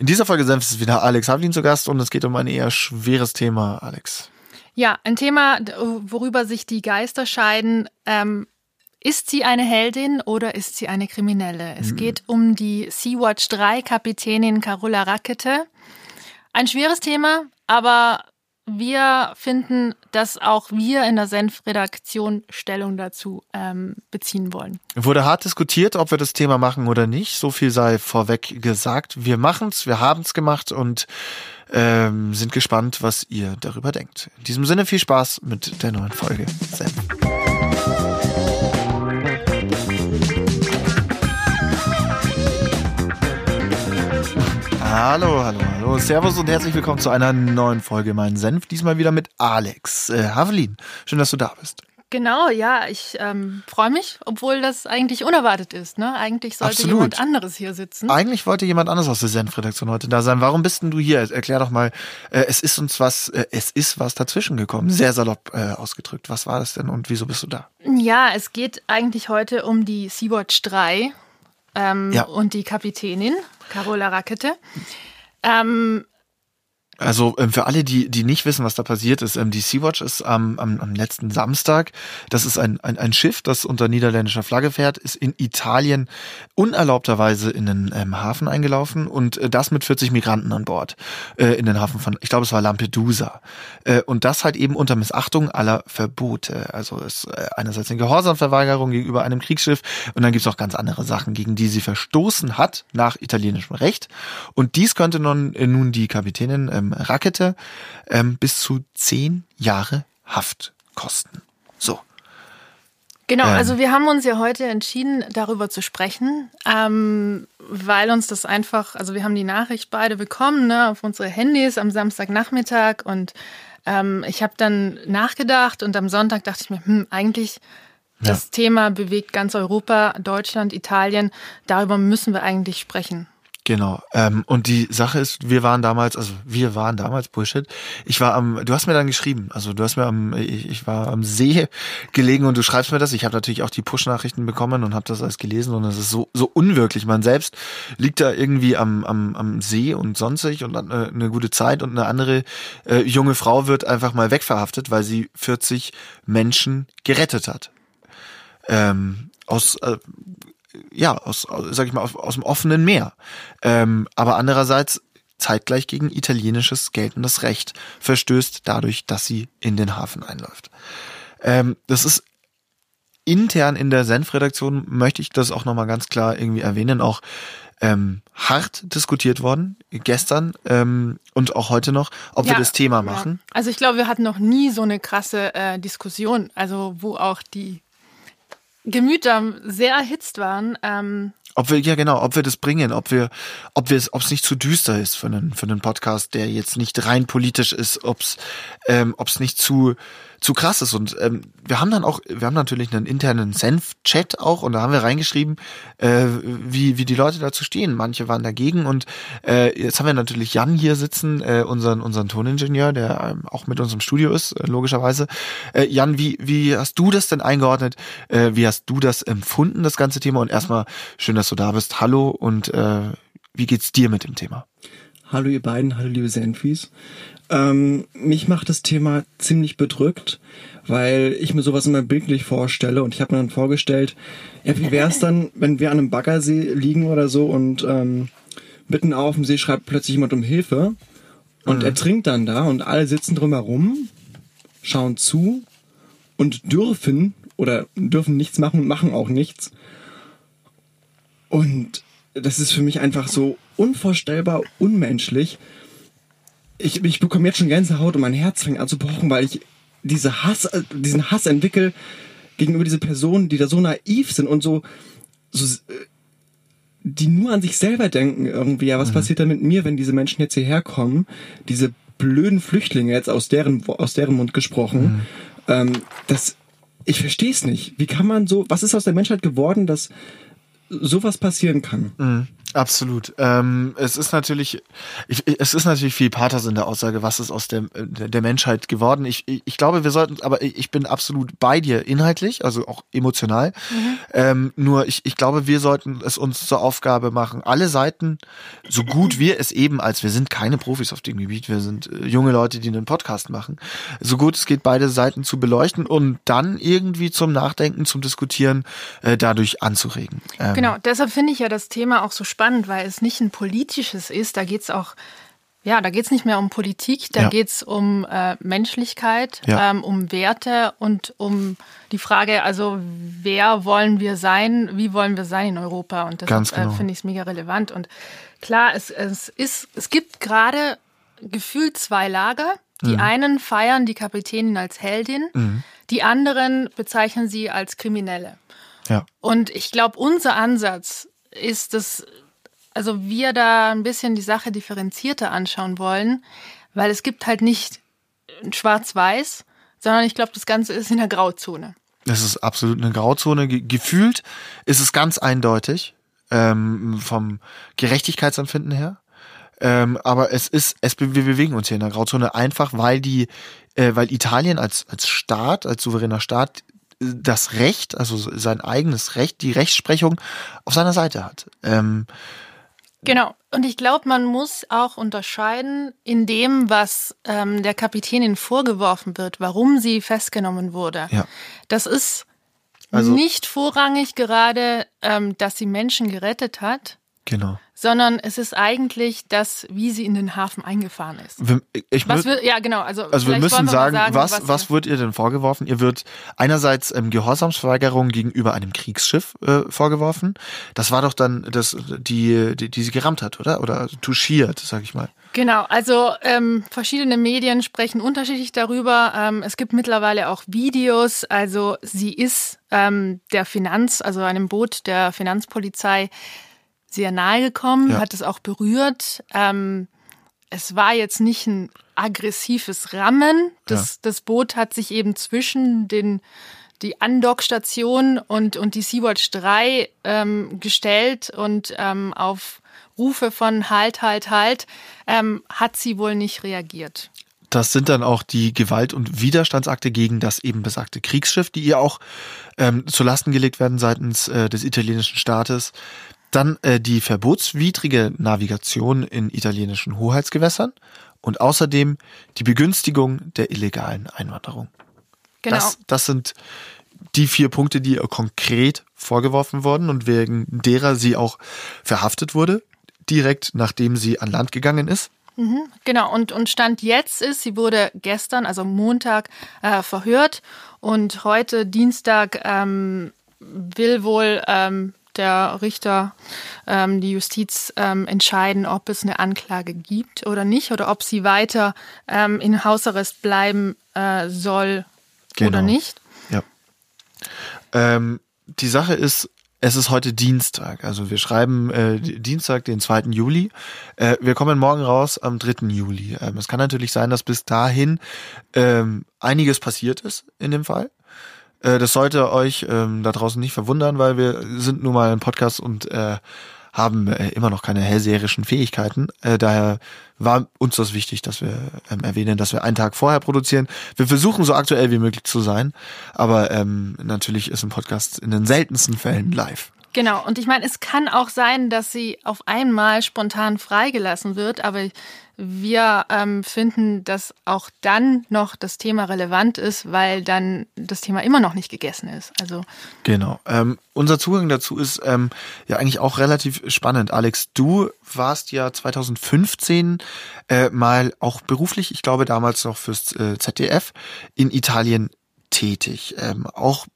In dieser Folge Senf ist wieder Alex Havlin zu Gast und es geht um ein eher schweres Thema, Alex. Ja, ein Thema, worüber sich die Geister scheiden. Ähm, ist sie eine Heldin oder ist sie eine Kriminelle? Es hm. geht um die Sea-Watch 3 Kapitänin Carola Rakete. Ein schweres Thema, aber wir finden, dass auch wir in der Senf-Redaktion Stellung dazu ähm, beziehen wollen. Wurde hart diskutiert, ob wir das Thema machen oder nicht. So viel sei vorweg gesagt. Wir machen's, wir haben's gemacht und ähm, sind gespannt, was ihr darüber denkt. In diesem Sinne viel Spaß mit der neuen Folge Senf. Hallo, hallo, hallo. Servus und herzlich willkommen zu einer neuen Folge Mein Senf. Diesmal wieder mit Alex äh, Havelin. Schön, dass du da bist. Genau, ja, ich ähm, freue mich, obwohl das eigentlich unerwartet ist. Ne? Eigentlich sollte Absolut. jemand anderes hier sitzen. Eigentlich wollte jemand anderes aus der Senfredaktion heute da sein. Warum bist denn du hier? Erklär doch mal. Äh, es ist uns was, äh, es ist was dazwischen gekommen. Sehr salopp äh, ausgedrückt. Was war das denn und wieso bist du da? Ja, es geht eigentlich heute um die Sea-Watch 3 ähm, ja. und die Kapitänin. Carola Rakete. Ähm, also ähm, für alle, die, die nicht wissen, was da passiert ist, ähm, die Sea-Watch ist am, am, am letzten Samstag, das ist ein, ein, ein Schiff, das unter niederländischer Flagge fährt, ist in Italien unerlaubterweise in den ähm, Hafen eingelaufen und äh, das mit 40 Migranten an Bord äh, in den Hafen von, ich glaube es war Lampedusa. Äh, und das halt eben unter Missachtung aller Verbote. Also es äh, einerseits eine Gehorsamverweigerung gegenüber einem Kriegsschiff und dann gibt's auch ganz andere Sachen, gegen die sie verstoßen hat nach italienischem Recht. Und dies könnte nun, äh, nun die Kapitänin ähm, Rakete ähm, bis zu zehn Jahre Haft kosten. So. Genau, ähm, also wir haben uns ja heute entschieden, darüber zu sprechen, ähm, weil uns das einfach, also wir haben die Nachricht beide bekommen ne, auf unsere Handys am Samstagnachmittag und ähm, ich habe dann nachgedacht und am Sonntag dachte ich mir, hm, eigentlich das ja. Thema bewegt ganz Europa, Deutschland, Italien, darüber müssen wir eigentlich sprechen. Genau. Ähm, und die Sache ist, wir waren damals, also wir waren damals Bullshit. Ich war am, du hast mir dann geschrieben, also du hast mir am, ich, ich war am See gelegen und du schreibst mir das. Ich habe natürlich auch die Push-Nachrichten bekommen und habe das alles gelesen und es ist so so unwirklich. Man selbst liegt da irgendwie am am, am See und sonstig und hat eine, eine gute Zeit und eine andere äh, junge Frau wird einfach mal wegverhaftet, weil sie 40 Menschen gerettet hat. Ähm, aus äh, ja, aus, sag ich mal, aus, aus dem offenen Meer. Ähm, aber andererseits zeitgleich gegen italienisches geltendes Recht verstößt dadurch, dass sie in den Hafen einläuft. Ähm, das ist intern in der Senf-Redaktion, möchte ich das auch nochmal ganz klar irgendwie erwähnen, auch ähm, hart diskutiert worden, gestern ähm, und auch heute noch, ob ja, wir das Thema machen. Ja. Also ich glaube, wir hatten noch nie so eine krasse äh, Diskussion, also wo auch die Gemüter sehr erhitzt waren. Ähm, ob wir, ja genau, ob wir das bringen, ob wir, ob wir es, ob es nicht zu düster ist für einen, für einen Podcast, der jetzt nicht rein politisch ist, ob es, ähm, ob es nicht zu, zu krass ist. Und ähm, wir haben dann auch, wir haben natürlich einen internen Senf-Chat auch und da haben wir reingeschrieben, äh, wie, wie die Leute dazu stehen. Manche waren dagegen und äh, jetzt haben wir natürlich Jan hier sitzen, äh, unseren, unseren Toningenieur, der ähm, auch mit uns im Studio ist, äh, logischerweise. Äh, Jan, wie, wie hast du das denn eingeordnet? Äh, wie hast du das empfunden, das ganze Thema? Und erstmal schön, dass du da bist. Hallo und äh, wie geht's dir mit dem Thema? Hallo ihr beiden, hallo liebe Senfis. Ähm, mich macht das Thema ziemlich bedrückt, weil ich mir sowas immer bildlich vorstelle und ich habe mir dann vorgestellt, ja, wie wäre es dann, wenn wir an einem Baggersee liegen oder so und ähm, mitten auf dem See schreibt plötzlich jemand um Hilfe und mhm. er trinkt dann da und alle sitzen drumherum, schauen zu und dürfen oder dürfen nichts machen und machen auch nichts. Und das ist für mich einfach so unvorstellbar unmenschlich, ich, ich bekomme jetzt schon Gänsehaut und mein Herz fängt an zu pochen, weil ich diese Hass, äh, diesen Hass entwickle gegenüber diese Personen, die da so naiv sind und so, so äh, die nur an sich selber denken irgendwie. Ja, was mhm. passiert da mit mir, wenn diese Menschen jetzt hierher kommen? Diese blöden Flüchtlinge jetzt aus deren aus deren Mund gesprochen. Mhm. Ähm, das, ich verstehe es nicht. Wie kann man so? Was ist aus der Menschheit geworden, dass sowas passieren kann? Mhm. Absolut. Ähm, es ist natürlich, ich, es ist natürlich viel Pathos in der Aussage, was ist aus der, der Menschheit geworden. Ich, ich glaube, wir sollten, aber ich bin absolut bei dir inhaltlich, also auch emotional. Mhm. Ähm, nur ich, ich glaube, wir sollten es uns zur Aufgabe machen, alle Seiten, so gut wir es eben als, wir sind keine Profis auf dem Gebiet, wir sind äh, junge Leute, die einen Podcast machen, so gut es geht, beide Seiten zu beleuchten und dann irgendwie zum Nachdenken, zum Diskutieren äh, dadurch anzuregen. Ähm, genau, deshalb finde ich ja das Thema auch so spannend spannend, weil es nicht ein politisches ist. Da geht es auch, ja, da geht es nicht mehr um Politik, da ja. geht es um äh, Menschlichkeit, ja. ähm, um Werte und um die Frage, also wer wollen wir sein, wie wollen wir sein in Europa? Und das äh, genau. äh, finde ich mega relevant. Und klar, es, es ist, es gibt gerade gefühlt zwei Lager. Die mhm. einen feiern die Kapitänin als Heldin, mhm. die anderen bezeichnen sie als Kriminelle. Ja. Und ich glaube, unser Ansatz ist es, also wir da ein bisschen die Sache differenzierter anschauen wollen, weil es gibt halt nicht schwarz-weiß, sondern ich glaube, das Ganze ist in der Grauzone. Es ist absolut eine Grauzone. Gefühlt ist es ganz eindeutig ähm, vom Gerechtigkeitsempfinden her. Ähm, aber es ist, es, wir bewegen uns hier in der Grauzone einfach, weil die, äh, weil Italien als als Staat, als souveräner Staat das Recht, also sein eigenes Recht, die Rechtsprechung auf seiner Seite hat. Ähm, Genau. Und ich glaube, man muss auch unterscheiden in dem, was ähm, der Kapitänin vorgeworfen wird, warum sie festgenommen wurde. Ja. Das ist also, nicht vorrangig gerade, ähm, dass sie Menschen gerettet hat. Genau sondern es ist eigentlich das, wie sie in den Hafen eingefahren ist. Ich was wir, ja, genau. Also, also wir müssen wir sagen, sagen, was, was, was wird ihr denn vorgeworfen? Ihr wird einerseits ähm, Gehorsamsverweigerung gegenüber einem Kriegsschiff äh, vorgeworfen. Das war doch dann das, die, die, die sie gerammt hat, oder? Oder touchiert, sag ich mal. Genau, also ähm, verschiedene Medien sprechen unterschiedlich darüber. Ähm, es gibt mittlerweile auch Videos. Also sie ist ähm, der Finanz, also einem Boot der Finanzpolizei sehr nahe gekommen, ja. hat es auch berührt. Ähm, es war jetzt nicht ein aggressives Rammen. Das, ja. das Boot hat sich eben zwischen den die Andockstation und, und die Sea-Watch 3 ähm, gestellt und ähm, auf Rufe von Halt, Halt, Halt ähm, hat sie wohl nicht reagiert. Das sind dann auch die Gewalt- und Widerstandsakte gegen das eben besagte Kriegsschiff, die ihr auch ähm, zu Lasten gelegt werden seitens äh, des italienischen Staates. Dann äh, die verbotswidrige Navigation in italienischen Hoheitsgewässern und außerdem die Begünstigung der illegalen Einwanderung. Genau. Das, das sind die vier Punkte, die ihr konkret vorgeworfen wurden und wegen derer sie auch verhaftet wurde, direkt nachdem sie an Land gegangen ist. Mhm, genau, und, und Stand jetzt ist, sie wurde gestern, also Montag, äh, verhört und heute Dienstag ähm, will wohl ähm, der Richter, ähm, die Justiz ähm, entscheiden, ob es eine Anklage gibt oder nicht oder ob sie weiter ähm, in Hausarrest bleiben äh, soll genau. oder nicht. Ja. Ähm, die Sache ist, es ist heute Dienstag, also wir schreiben äh, Dienstag, den 2. Juli. Äh, wir kommen morgen raus am 3. Juli. Ähm, es kann natürlich sein, dass bis dahin ähm, einiges passiert ist in dem Fall. Äh, das sollte euch ähm, da draußen nicht verwundern, weil wir sind nun mal ein Podcast und äh, haben äh, immer noch keine hellseherischen Fähigkeiten. Äh, daher war uns das wichtig, dass wir ähm, erwähnen, dass wir einen Tag vorher produzieren. Wir versuchen so aktuell wie möglich zu sein, aber ähm, natürlich ist ein Podcast in den seltensten Fällen live. Genau, und ich meine, es kann auch sein, dass sie auf einmal spontan freigelassen wird, aber wir ähm, finden, dass auch dann noch das Thema relevant ist, weil dann das Thema immer noch nicht gegessen ist. Also genau. Ähm, unser Zugang dazu ist ähm, ja eigentlich auch relativ spannend. Alex, du warst ja 2015 äh, mal auch beruflich, ich glaube damals noch fürs äh, ZDF in Italien tätig. Ähm, auch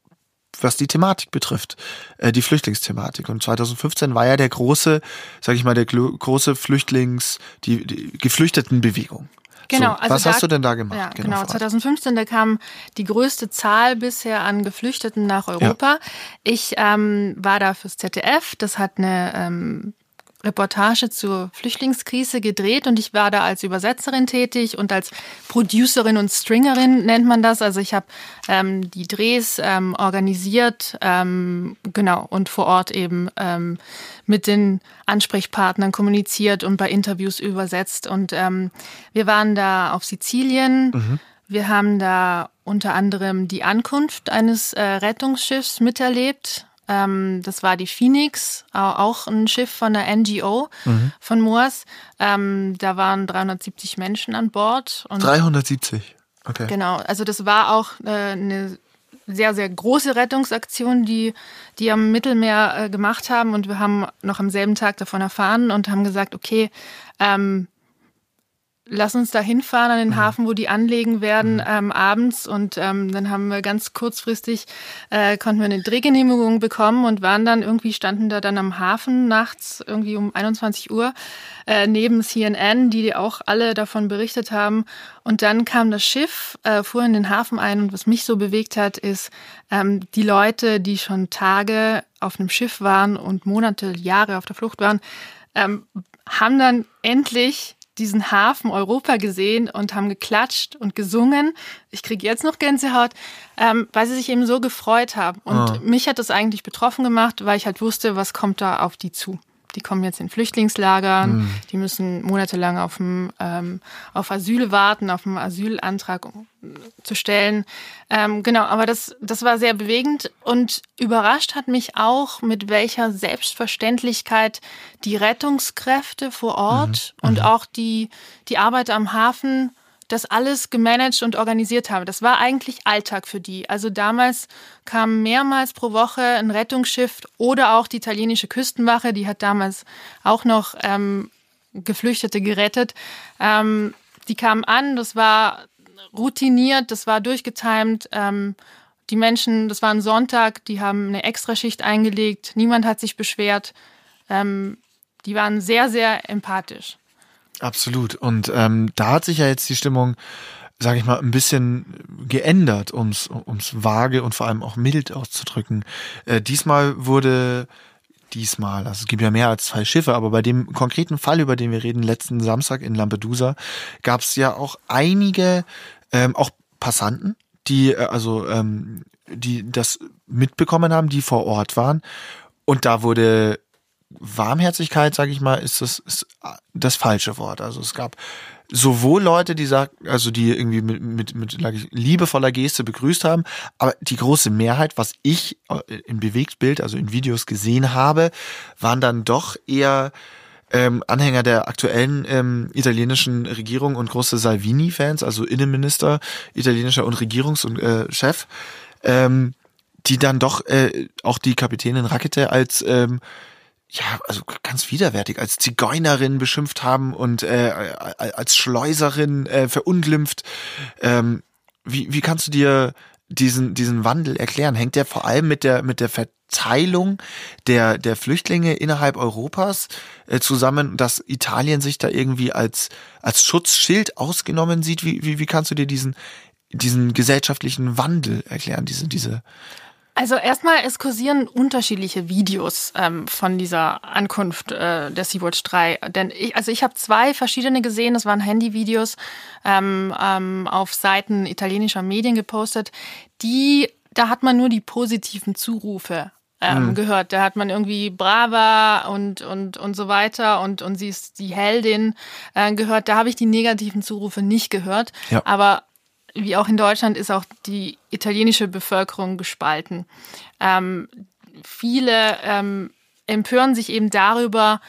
was die Thematik betrifft, äh, die Flüchtlingsthematik. Und 2015 war ja der große, sag ich mal, der große Flüchtlings, die, die Geflüchtetenbewegung. Genau. So, also was da, hast du denn da gemacht? Ja, genau, genau 2015, da kam die größte Zahl bisher an Geflüchteten nach Europa. Ja. Ich ähm, war da fürs ZDF. Das hat eine ähm, Reportage zur Flüchtlingskrise gedreht und ich war da als Übersetzerin tätig und als Producerin und Stringerin nennt man das. Also ich habe ähm, die Drehs ähm, organisiert, ähm, genau, und vor Ort eben ähm, mit den Ansprechpartnern kommuniziert und bei Interviews übersetzt. Und ähm, wir waren da auf Sizilien. Mhm. Wir haben da unter anderem die Ankunft eines äh, Rettungsschiffs miterlebt ähm, das war die Phoenix, auch ein Schiff von der NGO mhm. von Moors. Ähm, da waren 370 Menschen an Bord. 370, okay. Genau, also das war auch äh, eine sehr, sehr große Rettungsaktion, die die am Mittelmeer äh, gemacht haben. Und wir haben noch am selben Tag davon erfahren und haben gesagt, okay, ähm, lass uns da hinfahren an den mhm. Hafen, wo die anlegen werden mhm. ähm, abends. Und ähm, dann haben wir ganz kurzfristig, äh, konnten wir eine Drehgenehmigung bekommen und waren dann irgendwie, standen da dann am Hafen nachts irgendwie um 21 Uhr äh, neben CNN, die auch alle davon berichtet haben. Und dann kam das Schiff, äh, fuhr in den Hafen ein und was mich so bewegt hat, ist ähm, die Leute, die schon Tage auf einem Schiff waren und Monate, Jahre auf der Flucht waren, ähm, haben dann endlich diesen Hafen Europa gesehen und haben geklatscht und gesungen. Ich kriege jetzt noch Gänsehaut, ähm, weil sie sich eben so gefreut haben. Und ah. mich hat das eigentlich betroffen gemacht, weil ich halt wusste, was kommt da auf die zu die kommen jetzt in Flüchtlingslagern, mhm. die müssen monatelang auf, dem, ähm, auf Asyl warten, auf einen Asylantrag zu stellen. Ähm, genau, aber das, das war sehr bewegend und überrascht hat mich auch, mit welcher Selbstverständlichkeit die Rettungskräfte vor Ort mhm. und mhm. auch die, die Arbeit am Hafen das alles gemanagt und organisiert habe. Das war eigentlich Alltag für die. Also damals kam mehrmals pro Woche ein Rettungsschiff oder auch die italienische Küstenwache, die hat damals auch noch ähm, Geflüchtete gerettet. Ähm, die kamen an, das war routiniert, das war durchgetimt. Ähm, die Menschen, das war ein Sonntag, die haben eine Extraschicht eingelegt, niemand hat sich beschwert. Ähm, die waren sehr, sehr empathisch. Absolut. Und ähm, da hat sich ja jetzt die Stimmung, sage ich mal, ein bisschen geändert, ums ums vage und vor allem auch mild auszudrücken. Äh, diesmal wurde diesmal, also es gibt ja mehr als zwei Schiffe, aber bei dem konkreten Fall, über den wir reden, letzten Samstag in Lampedusa, gab es ja auch einige, ähm, auch Passanten, die äh, also ähm, die das mitbekommen haben, die vor Ort waren. Und da wurde Warmherzigkeit, sage ich mal, ist das, ist das falsche Wort. Also es gab sowohl Leute, die sagen, also die irgendwie mit, mit, mit liebevoller Geste begrüßt haben, aber die große Mehrheit, was ich äh, im Bewegtbild, also in Videos gesehen habe, waren dann doch eher ähm, Anhänger der aktuellen ähm, italienischen Regierung und große Salvini-Fans, also Innenminister italienischer und Regierungschef, äh, ähm, die dann doch äh, auch die Kapitänin Rakete als ähm, ja, also ganz widerwärtig, als Zigeunerin beschimpft haben und äh, als Schleuserin äh, verunglimpft. Ähm, wie, wie kannst du dir diesen, diesen Wandel erklären? Hängt der vor allem mit der, mit der Verteilung der, der Flüchtlinge innerhalb Europas äh, zusammen, dass Italien sich da irgendwie als, als Schutzschild ausgenommen sieht? Wie, wie, wie kannst du dir diesen, diesen gesellschaftlichen Wandel erklären, diese, diese also erstmal, es kursieren unterschiedliche Videos ähm, von dieser Ankunft äh, der Sea-Watch 3. Denn ich, also ich habe zwei verschiedene gesehen, das waren Handyvideos ähm, ähm, auf Seiten italienischer Medien gepostet. Die, da hat man nur die positiven Zurufe ähm, mhm. gehört. Da hat man irgendwie Brava und, und, und so weiter und, und sie ist die Heldin äh, gehört. Da habe ich die negativen Zurufe nicht gehört. Ja. Aber wie auch in Deutschland ist auch die italienische Bevölkerung gespalten. Ähm, viele ähm, empören sich eben darüber,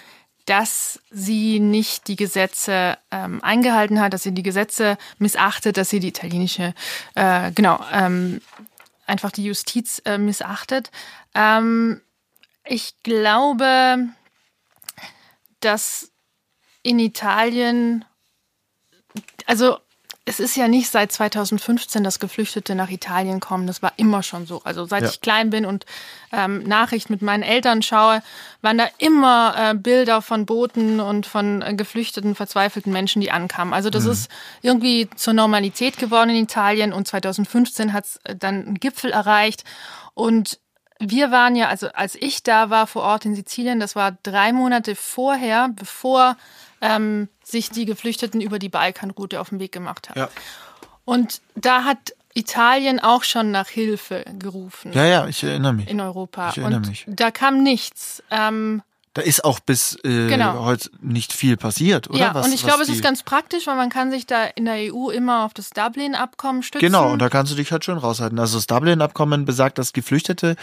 dass sie nicht die Gesetze ähm, eingehalten hat, dass sie die Gesetze missachtet, dass sie die italienische, äh, genau, ähm, einfach die Justiz äh, missachtet. Ähm, ich glaube, dass in Italien, also es ist ja nicht seit 2015, dass Geflüchtete nach Italien kommen. Das war immer schon so. Also seit ja. ich klein bin und ähm, Nachrichten mit meinen Eltern schaue, waren da immer äh, Bilder von Booten und von äh, geflüchteten, verzweifelten Menschen, die ankamen. Also das mhm. ist irgendwie zur Normalität geworden in Italien und 2015 hat es dann einen Gipfel erreicht. Und wir waren ja, also als ich da war vor Ort in Sizilien, das war drei Monate vorher, bevor ähm, sich die Geflüchteten über die Balkanroute auf den Weg gemacht haben. Ja. Und da hat Italien auch schon nach Hilfe gerufen. Ja, ja, ich erinnere mich. In Europa. Ich erinnere und mich. Da kam nichts. Ähm, da ist auch bis äh, genau. heute nicht viel passiert, oder? Ja, was, und ich glaube, es ist ganz praktisch, weil man kann sich da in der EU immer auf das Dublin-Abkommen stützen. Genau, und da kannst du dich halt schön raushalten. Also das Dublin-Abkommen besagt, dass Geflüchtete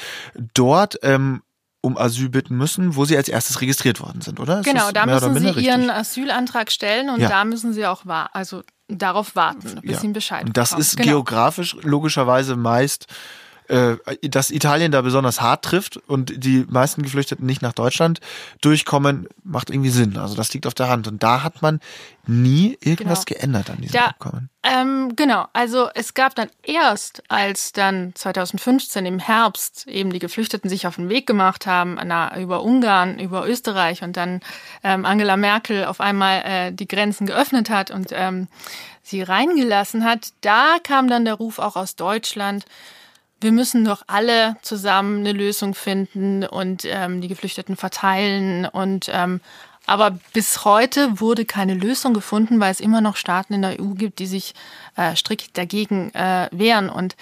dort ähm, um Asyl bitten müssen, wo sie als erstes registriert worden sind, oder? Ist genau, da müssen sie richtig? ihren Asylantrag stellen und ja. da müssen sie auch war, also darauf warten, bis ja. ihnen Bescheid Und das bekommen. ist genau. geografisch logischerweise meist äh, dass Italien da besonders hart trifft und die meisten Geflüchteten nicht nach Deutschland durchkommen, macht irgendwie Sinn. Also das liegt auf der Hand. Und da hat man nie irgendwas genau. geändert an diesem da, Abkommen. Ähm, genau, also es gab dann erst, als dann 2015 im Herbst eben die Geflüchteten sich auf den Weg gemacht haben, na, über Ungarn, über Österreich und dann ähm, Angela Merkel auf einmal äh, die Grenzen geöffnet hat und ähm, sie reingelassen hat, da kam dann der Ruf auch aus Deutschland, wir müssen doch alle zusammen eine Lösung finden und ähm, die Geflüchteten verteilen. Und ähm, aber bis heute wurde keine Lösung gefunden, weil es immer noch Staaten in der EU gibt, die sich äh, strikt dagegen äh, wehren. Und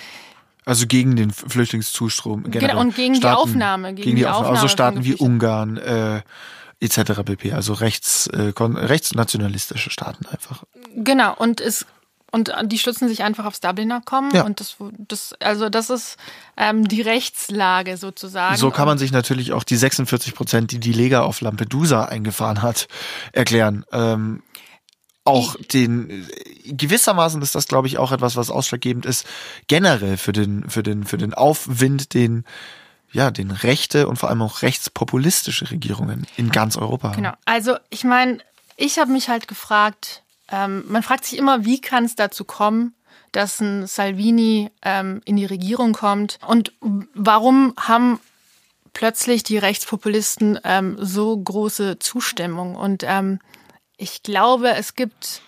also gegen den Flüchtlingszustrom generell. Genau, und gegen Staaten, die Aufnahme. Gegen, gegen die, die Aufnahme. Also Staaten wie Ungarn, äh, etc. pp. Also rechts, äh, rechtsnationalistische Staaten einfach. Genau, und es und die stützen sich einfach aufs Dubliner kommen. Ja. Und das, das, also das ist ähm, die Rechtslage sozusagen. So kann man sich natürlich auch die 46 Prozent, die die Lega auf Lampedusa eingefahren hat, erklären. Ähm, auch den gewissermaßen ist das, glaube ich, auch etwas, was ausschlaggebend ist generell für den für den für den Aufwind, den ja, den rechte und vor allem auch rechtspopulistische Regierungen in ganz Europa. Genau. Also ich meine, ich habe mich halt gefragt, ähm, man fragt sich immer, wie kann es dazu kommen, dass ein Salvini ähm, in die Regierung kommt und warum haben plötzlich die Rechtspopulisten ähm, so große Zustimmung? Und ähm, ich glaube, es gibt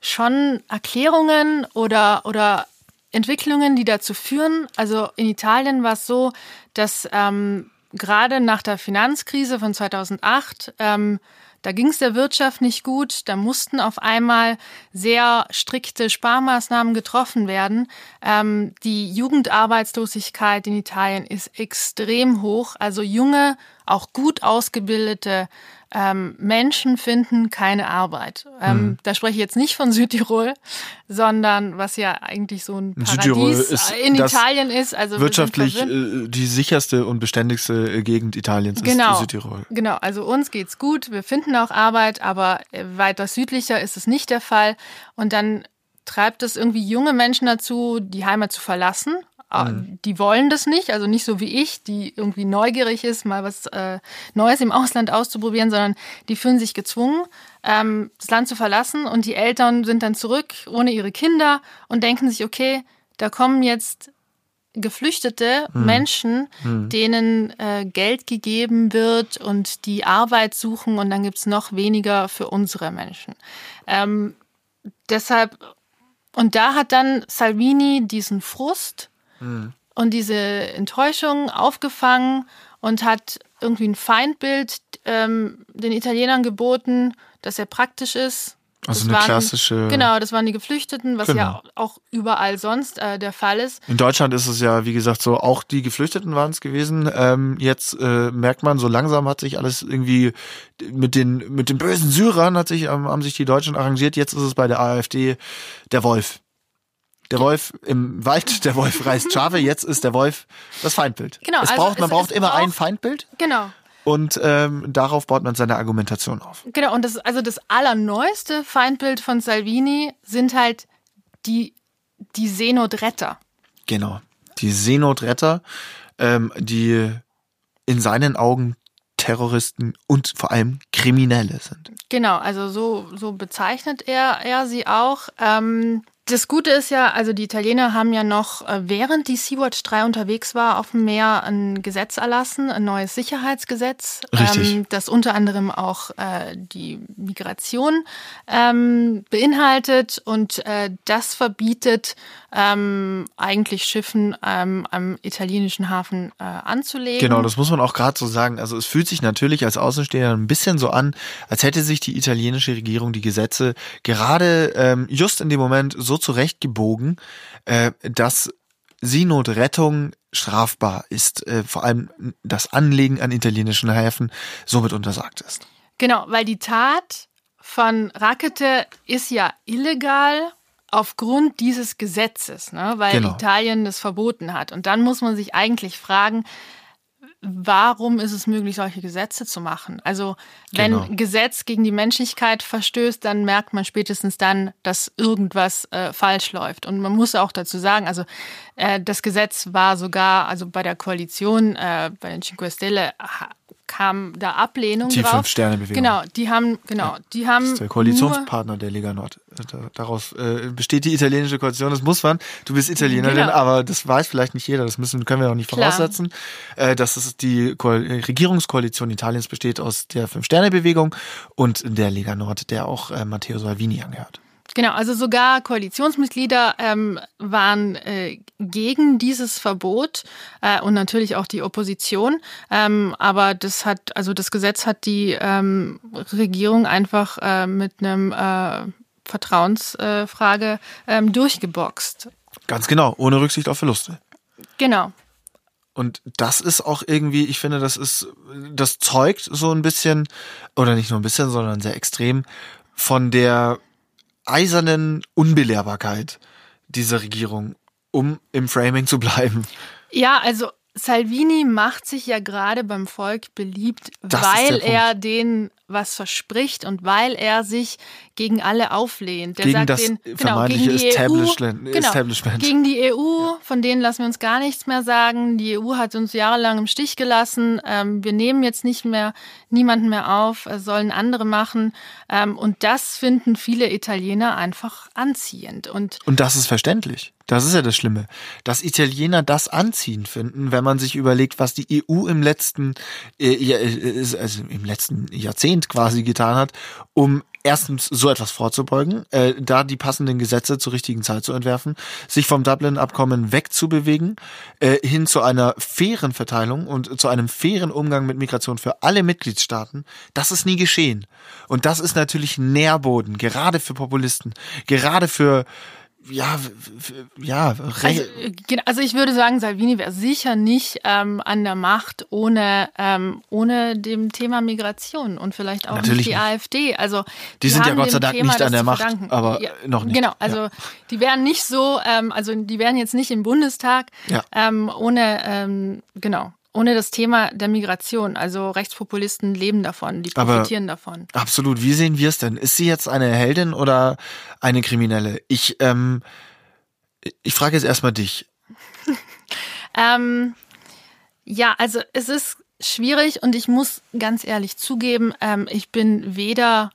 schon Erklärungen oder, oder Entwicklungen, die dazu führen. Also in Italien war es so, dass ähm, gerade nach der Finanzkrise von 2008 ähm, da ging es der Wirtschaft nicht gut, da mussten auf einmal sehr strikte Sparmaßnahmen getroffen werden. Ähm, die Jugendarbeitslosigkeit in Italien ist extrem hoch. Also junge, auch gut ausgebildete ähm, Menschen finden keine Arbeit. Ähm, mhm. Da spreche ich jetzt nicht von Südtirol, sondern was ja eigentlich so ein Paradies ist in Italien ist. Also wirtschaftlich äh, die sicherste und beständigste äh, Gegend Italiens genau, ist Südtirol. Genau, also uns geht's gut, wir finden auch Arbeit, aber äh, weiter südlicher ist es nicht der Fall. Und dann treibt es irgendwie junge Menschen dazu, die Heimat zu verlassen mhm. Die wollen das nicht, also nicht so wie ich, die irgendwie neugierig ist, mal was äh, Neues im Ausland auszuprobieren, sondern die fühlen sich gezwungen, ähm, das Land zu verlassen und die Eltern sind dann zurück ohne ihre Kinder und denken sich, okay, da kommen jetzt geflüchtete mhm. Menschen, mhm. denen äh, Geld gegeben wird und die Arbeit suchen und dann gibt's noch weniger für unsere Menschen. Ähm, deshalb, und da hat dann Salvini diesen Frust mhm. und diese Enttäuschung aufgefangen und hat irgendwie ein Feindbild ähm, den Italienern geboten, das sehr praktisch ist. Also das eine waren, klassische. Genau, das waren die Geflüchteten, was genau. ja auch überall sonst äh, der Fall ist. In Deutschland ist es ja, wie gesagt, so, auch die Geflüchteten waren es gewesen. Ähm, jetzt äh, merkt man, so langsam hat sich alles irgendwie mit den, mit den bösen Syrern hat sich, ähm, haben sich die Deutschen arrangiert. Jetzt ist es bei der AfD der Wolf. Der Wolf im Wald, der Wolf reißt Schafe, jetzt ist der Wolf das Feindbild. Genau, es also braucht, man es, braucht es immer braucht, ein Feindbild. Genau. Und ähm, darauf baut man seine Argumentation auf. Genau, und das, also das allerneueste Feindbild von Salvini sind halt die, die Seenotretter. Genau. Die Seenotretter, ähm, die in seinen Augen Terroristen und vor allem Kriminelle sind. Genau, also so, so bezeichnet er, er sie auch. Ähm, Das Gute ist ja, also die Italiener haben ja noch, äh, während die Sea-Watch 3 unterwegs war auf dem Meer, ein Gesetz erlassen, ein neues Sicherheitsgesetz, ähm, das unter anderem auch äh, die Migration ähm, beinhaltet und äh, das verbietet ähm, eigentlich Schiffen ähm, am italienischen Hafen äh, anzulegen. Genau, das muss man auch gerade so sagen. Also es fühlt sich natürlich als Außenstehender ein bisschen so an, als hätte sich die italienische Regierung die Gesetze gerade ähm, just in dem Moment so zurechtgebogen, äh, dass Seenotrettung strafbar ist, äh, vor allem das Anlegen an italienischen Häfen somit untersagt ist. Genau, weil die Tat von Rakete ist ja illegal aufgrund dieses Gesetzes, ne? weil genau. Italien das verboten hat. Und dann muss man sich eigentlich fragen, warum ist es möglich, solche Gesetze zu machen? Also wenn genau. Gesetz gegen die Menschlichkeit verstößt, dann merkt man spätestens dann, dass irgendwas äh, falsch läuft. Und man muss auch dazu sagen, also äh, das Gesetz war sogar, also bei der Koalition, äh, bei den Cinque Stelle, kam da Ablehnung die drauf. Fünf Sterne Bewegung. Genau, die haben genau, die haben das ist der Koalitionspartner der Liga Nord. Daraus äh, besteht die italienische Koalition. Das muss man. Du bist Italienerin, genau. aber das weiß vielleicht nicht jeder. Das müssen können wir auch nicht Klar. voraussetzen, äh, dass es die Ko Regierungskoalition Italiens besteht aus der Fünf Sterne Bewegung und der Liga Nord, der auch äh, Matteo Salvini angehört. Genau, also sogar Koalitionsmitglieder ähm, waren äh, gegen dieses Verbot äh, und natürlich auch die Opposition. Ähm, aber das hat, also das Gesetz hat die ähm, Regierung einfach äh, mit einem äh, Vertrauensfrage ähm, durchgeboxt. Ganz genau, ohne Rücksicht auf Verluste. Genau. Und das ist auch irgendwie, ich finde, das ist, das zeugt so ein bisschen, oder nicht nur ein bisschen, sondern sehr extrem von der eisernen Unbelehrbarkeit dieser Regierung, um im Framing zu bleiben. Ja, also Salvini macht sich ja gerade beim Volk beliebt, das weil er den was verspricht und weil er sich gegen alle auflehnt. Der gegen sagt das den, genau, gegen die e Establishment, EU, genau, Establishment. Gegen die EU, von denen lassen wir uns gar nichts mehr sagen. Die EU hat uns jahrelang im Stich gelassen. Ähm, wir nehmen jetzt nicht mehr niemanden mehr auf, es sollen andere machen. Ähm, und das finden viele Italiener einfach anziehend. Und, und das ist verständlich. Das ist ja das Schlimme, dass Italiener das anziehend finden, wenn man sich überlegt, was die EU im letzten, äh, äh also im letzten Jahrzehnt quasi getan hat, um erstens so etwas vorzubeugen, äh, da die passenden Gesetze zur richtigen Zeit zu entwerfen, sich vom Dublin-Abkommen wegzubewegen, hin zu einer fairen Verteilung und zu einem fairen Umgang mit Migration für alle Mitgliedstaaten. Das ist nie geschehen. Und das ist natürlich Nährboden, gerade für Populisten, gerade für ja, ja, also, also, ich würde sagen, Salvini wäre sicher nicht ähm, an der Macht ohne, ähm, ohne dem Thema Migration und vielleicht auch Natürlich nicht die nicht. AfD. Also die, die sind ja Gott sei Dank Thema nicht an der Macht, aber ja, noch nicht. Genau, also ja. die wären nicht so, ähm, also die wären jetzt nicht im Bundestag ja. ähm, ohne, ähm, genau, ohne das Thema der Migration. Also Rechtspopulisten leben davon, die profitieren Aber davon. Absolut. Wie sehen wir es denn? Ist sie jetzt eine Heldin oder eine Kriminelle? Ich, ähm, ich frage jetzt erstmal dich. ähm, ja, also es ist schwierig und ich muss ganz ehrlich zugeben, ähm, ich bin weder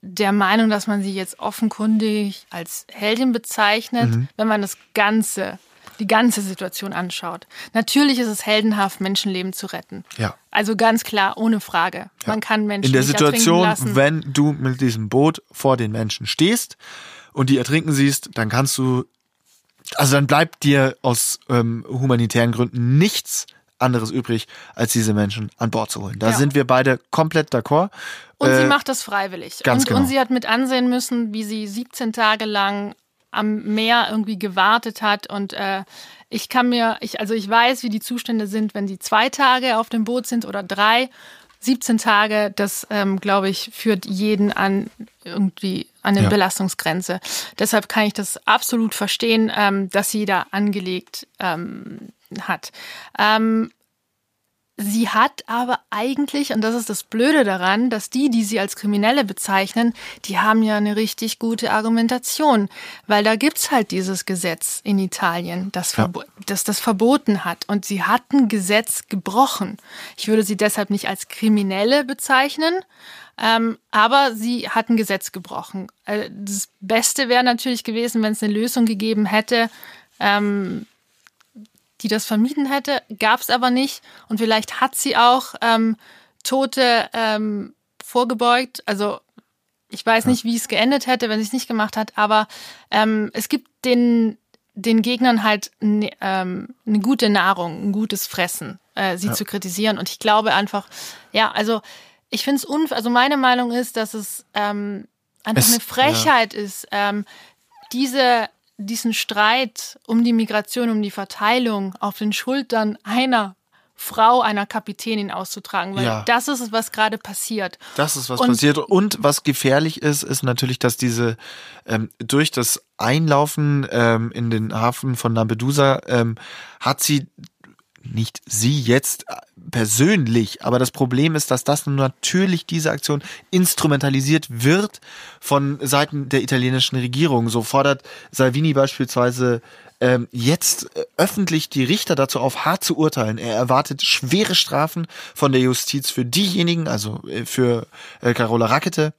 der Meinung, dass man sie jetzt offenkundig als Heldin bezeichnet, mhm. wenn man das Ganze die ganze Situation anschaut. Natürlich ist es heldenhaft, Menschenleben zu retten. Ja. Also ganz klar, ohne Frage. Ja. Man kann Menschen In der Situation, wenn du mit diesem Boot vor den Menschen stehst und die ertrinken siehst, dann kannst du, also dann bleibt dir aus ähm, humanitären Gründen nichts anderes übrig, als diese Menschen an Bord zu holen. Da ja. sind wir beide komplett d'accord. Und äh, sie macht das freiwillig. Ganz und, genau. und sie hat mit ansehen müssen, wie sie 17 Tage lang am Meer irgendwie gewartet hat und äh, ich kann mir, ich, also ich weiß, wie die Zustände sind, wenn sie zwei Tage auf dem Boot sind oder drei. 17 Tage, das ähm, glaube ich, führt jeden an irgendwie an eine ja. Belastungsgrenze. Deshalb kann ich das absolut verstehen, ähm, dass sie da angelegt ähm, hat. Ähm, Sie hat aber eigentlich, und das ist das Blöde daran, dass die, die sie als Kriminelle bezeichnen, die haben ja eine richtig gute Argumentation, weil da gibt's halt dieses Gesetz in Italien, das, ja. das das verboten hat. Und sie hat ein Gesetz gebrochen. Ich würde sie deshalb nicht als Kriminelle bezeichnen, ähm, aber sie hat ein Gesetz gebrochen. Äh, das Beste wäre natürlich gewesen, wenn es eine Lösung gegeben hätte, ähm, die das vermieden hätte, gab es aber nicht. Und vielleicht hat sie auch ähm, Tote ähm, vorgebeugt. Also ich weiß nicht, wie es geendet hätte, wenn sie es nicht gemacht hat, aber ähm, es gibt den, den Gegnern halt ne, ähm, eine gute Nahrung, ein gutes Fressen, äh, sie ja. zu kritisieren. Und ich glaube einfach, ja, also ich finde es unfair, also meine Meinung ist, dass es ähm, einfach es, eine Frechheit ja. ist, ähm, diese diesen Streit um die Migration, um die Verteilung auf den Schultern einer Frau, einer Kapitänin auszutragen, weil ja. das ist es, was gerade passiert. Das ist was und, passiert und was gefährlich ist, ist natürlich, dass diese ähm, durch das Einlaufen ähm, in den Hafen von Lampedusa ähm, hat sie nicht sie jetzt äh, persönlich, aber das Problem ist, dass das natürlich diese Aktion instrumentalisiert wird von Seiten der italienischen Regierung. So fordert Salvini beispielsweise ähm, jetzt äh, öffentlich die Richter dazu auf, hart zu urteilen. Er erwartet schwere Strafen von der Justiz für diejenigen, also äh, für Carola Rackete,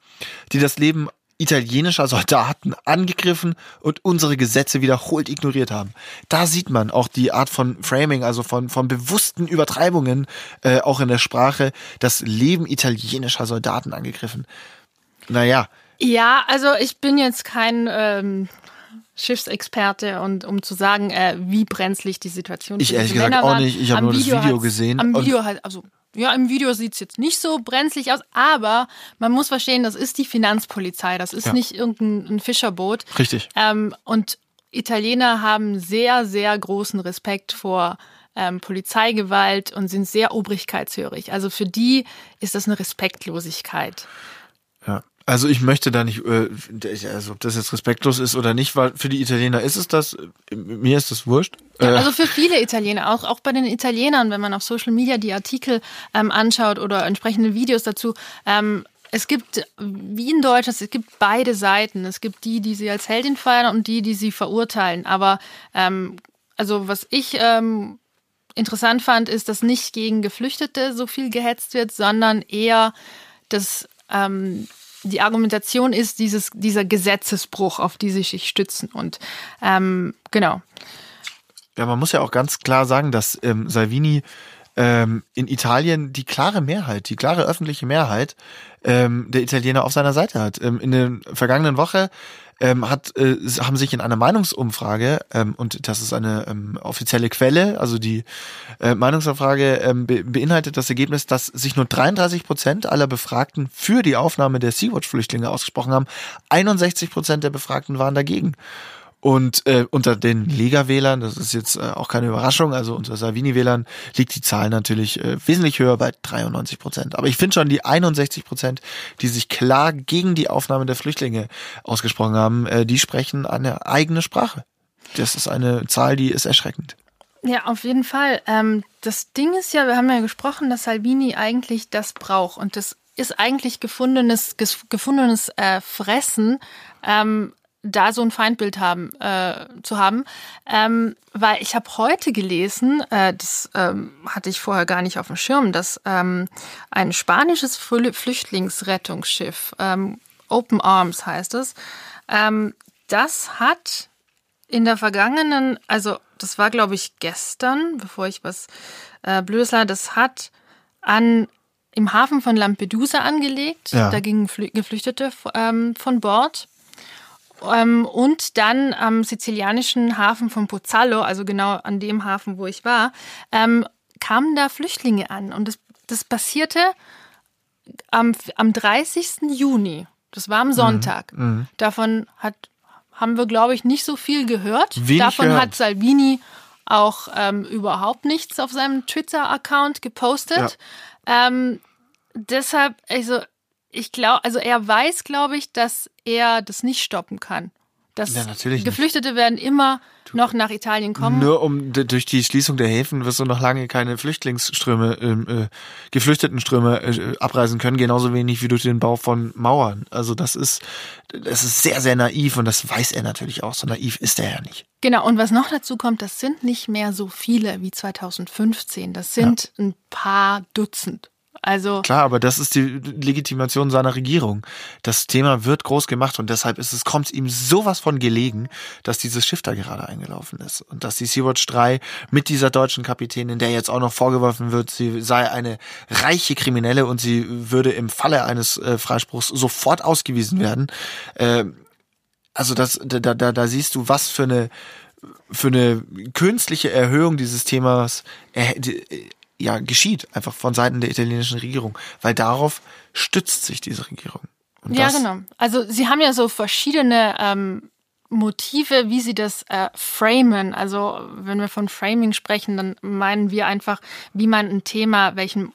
die das Leben italienischer Soldaten angegriffen und unsere Gesetze wiederholt ignoriert haben. Da sieht man auch die Art von Framing, also von, von bewussten Übertreibungen, äh, auch in der Sprache, das Leben italienischer Soldaten angegriffen. Naja. Ja, also ich bin jetzt kein ähm, Schiffsexperte und um zu sagen, äh, wie brenzlig die Situation ist. Ich ehrlich gesagt auch nicht. Ich habe nur Video das Video gesehen. Am Video halt, also ja, im Video sieht's jetzt nicht so brenzlig aus, aber man muss verstehen, das ist die Finanzpolizei, das ist ja. nicht irgendein Fischerboot. Richtig. Ähm, und Italiener haben sehr, sehr großen Respekt vor ähm, Polizeigewalt und sind sehr obrigkeitshörig. Also für die ist das eine Respektlosigkeit. Ja. Also ich möchte da nicht, äh, also ob das jetzt respektlos ist oder nicht, weil für die Italiener ist es das, mir ist das wurscht. Ja, äh, also für viele Italiener, auch, auch bei den Italienern, wenn man auf Social Media die Artikel ähm, anschaut oder entsprechende Videos dazu, ähm, es gibt, wie in Deutschland, es gibt beide Seiten. Es gibt die, die sie als Heldin feiern und die, die sie verurteilen. Aber ähm, also was ich ähm, interessant fand, ist, dass nicht gegen Geflüchtete so viel gehetzt wird, sondern eher das ähm, die Argumentation ist dieses, dieser Gesetzesbruch, auf die sie sich stützen. Und ähm, genau. Ja, man muss ja auch ganz klar sagen, dass ähm, Salvini ähm, in Italien die klare Mehrheit, die klare öffentliche Mehrheit ähm, der Italiener auf seiner Seite hat. Ähm, in der vergangenen Woche ähm, hat, äh, haben sich in einer Meinungsumfrage, ähm, und das ist eine ähm, offizielle Quelle, also die äh, Meinungsumfrage ähm, be beinhaltet das Ergebnis, dass sich nur 33 Prozent aller Befragten für die Aufnahme der Sea-Watch-Flüchtlinge ausgesprochen haben. 61 Prozent der Befragten waren dagegen. Und äh, unter den Lega-Wählern, das ist jetzt äh, auch keine Überraschung, also unter Salvini-Wählern liegt die Zahl natürlich äh, wesentlich höher bei 93 Prozent. Aber ich finde schon die 61 Prozent, die sich klar gegen die Aufnahme der Flüchtlinge ausgesprochen haben, äh, die sprechen eine eigene Sprache. Das ist eine Zahl, die ist erschreckend. Ja, auf jeden Fall. Ähm, das Ding ist ja, wir haben ja gesprochen, dass Salvini eigentlich das braucht und das ist eigentlich gefundenes, gefundenes äh, Fressen. Ähm, da so ein Feindbild haben äh, zu haben, ähm, weil ich habe heute gelesen, äh, das ähm, hatte ich vorher gar nicht auf dem Schirm, dass ähm, ein spanisches Flüchtlingsrettungsschiff, ähm, Open Arms heißt es, ähm, das hat in der vergangenen, also das war glaube ich gestern, bevor ich was äh, Blödes sah, das hat an im Hafen von Lampedusa angelegt. Ja. Da gingen Geflüchtete ähm, von Bord ähm, und dann am sizilianischen Hafen von Pozzallo, also genau an dem Hafen, wo ich war, ähm, kamen da Flüchtlinge an. Und das, das passierte am, am 30. Juni. Das war am mhm. Sonntag. Mhm. Davon hat, haben wir, glaube ich, nicht so viel gehört. Wenig Davon gehört. hat Salvini auch ähm, überhaupt nichts auf seinem Twitter-Account gepostet. Ja. Ähm, deshalb, also ich glaube, also er weiß, glaube ich, dass er das nicht stoppen kann. dass Ja, natürlich Geflüchtete werden immer noch nach Italien kommen. Nur um durch die Schließung der Häfen wirst du noch lange keine Flüchtlingsströme, ähm, äh, Geflüchtetenströme äh, abreisen können, genauso wenig wie durch den Bau von Mauern. Also das ist, das ist sehr, sehr naiv und das weiß er natürlich auch. So naiv ist er ja nicht. Genau, und was noch dazu kommt, das sind nicht mehr so viele wie 2015. Das sind ein paar Dutzend. Also Klar, aber das ist die Legitimation seiner Regierung. Das Thema wird groß gemacht und deshalb ist es, kommt ihm sowas von gelegen, dass dieses Schiff da gerade eingelaufen ist. Und dass die Sea-Watch 3 mit dieser deutschen Kapitänin, der jetzt auch noch vorgeworfen wird, sie sei eine reiche Kriminelle und sie würde im Falle eines äh, Freispruchs sofort ausgewiesen werden. Äh, also das, da, da, da siehst du, was für eine für eine künstliche Erhöhung dieses Themas äh, ja geschieht, einfach von Seiten der italienischen Regierung, weil darauf stützt sich diese Regierung. Und ja, genau. Also sie haben ja so verschiedene ähm, Motive, wie sie das äh, framen. Also wenn wir von Framing sprechen, dann meinen wir einfach, wie man ein Thema, welchen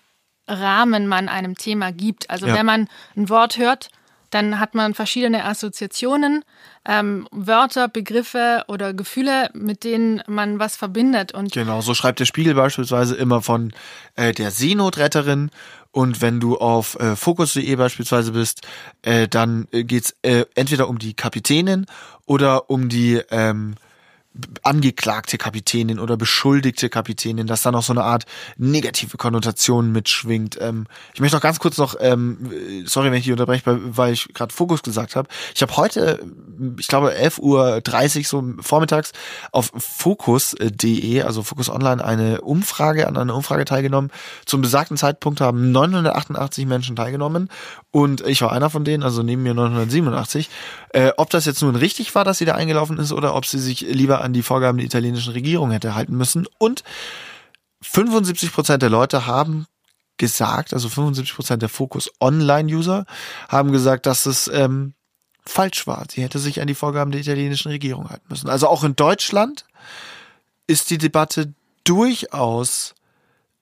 Rahmen man einem Thema gibt. Also Ja. wenn man ein Wort hört, dann hat man verschiedene Assoziationen, ähm, Wörter, Begriffe oder Gefühle, mit denen man was verbindet. Und Genau, so schreibt der Spiegel beispielsweise immer von äh, der Seenotretterin und wenn du auf äh, Focus.de beispielsweise bist, äh, dann äh, geht's äh, entweder um die Kapitänin oder um die ähm, angeklagte Kapitänin oder beschuldigte Kapitänin, dass da noch so eine Art negative Konnotation mitschwingt. Ähm, ich möchte noch ganz kurz noch, ähm, sorry, wenn ich dich unterbreche, weil ich gerade Fokus gesagt habe. Ich habe heute, ich glaube 11.30 Uhr so vormittags auf Fokus.de, also Fokus Online, eine Umfrage, an einer Umfrage teilgenommen. Zum besagten Zeitpunkt haben 988 Menschen teilgenommen und ich war einer von denen, also neben mir 987. Äh, ob das jetzt nun richtig war, dass sie da eingelaufen ist oder ob sie sich lieber an die Vorgaben der italienischen Regierung hätte halten müssen. Und 75 Prozent der Leute haben gesagt, also 75 Prozent der Focus Online-User haben gesagt, dass es ähm, falsch war. Sie hätte sich an die Vorgaben der italienischen Regierung halten müssen. Also auch in Deutschland ist die Debatte durchaus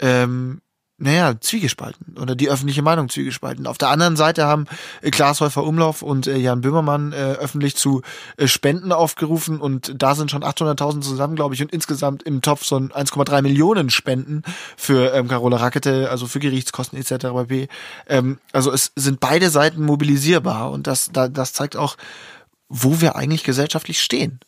ähm, naja, zwiegespalten oder die öffentliche Meinung zwiegespalten. Auf der anderen Seite haben äh, Klaas Häufer Umlauf und äh, Jan Böhmermann äh, öffentlich zu Spenden aufgerufen und da sind schon 800.000 zusammen, glaube ich, und insgesamt im Topf so ein 1,3 Millionen Spenden für ähm, Carola Rackete, also für Gerichtskosten etc. pp. Ähm, also es sind beide Seiten mobilisierbar und das, da, das zeigt auch, wo wir eigentlich gesellschaftlich stehen.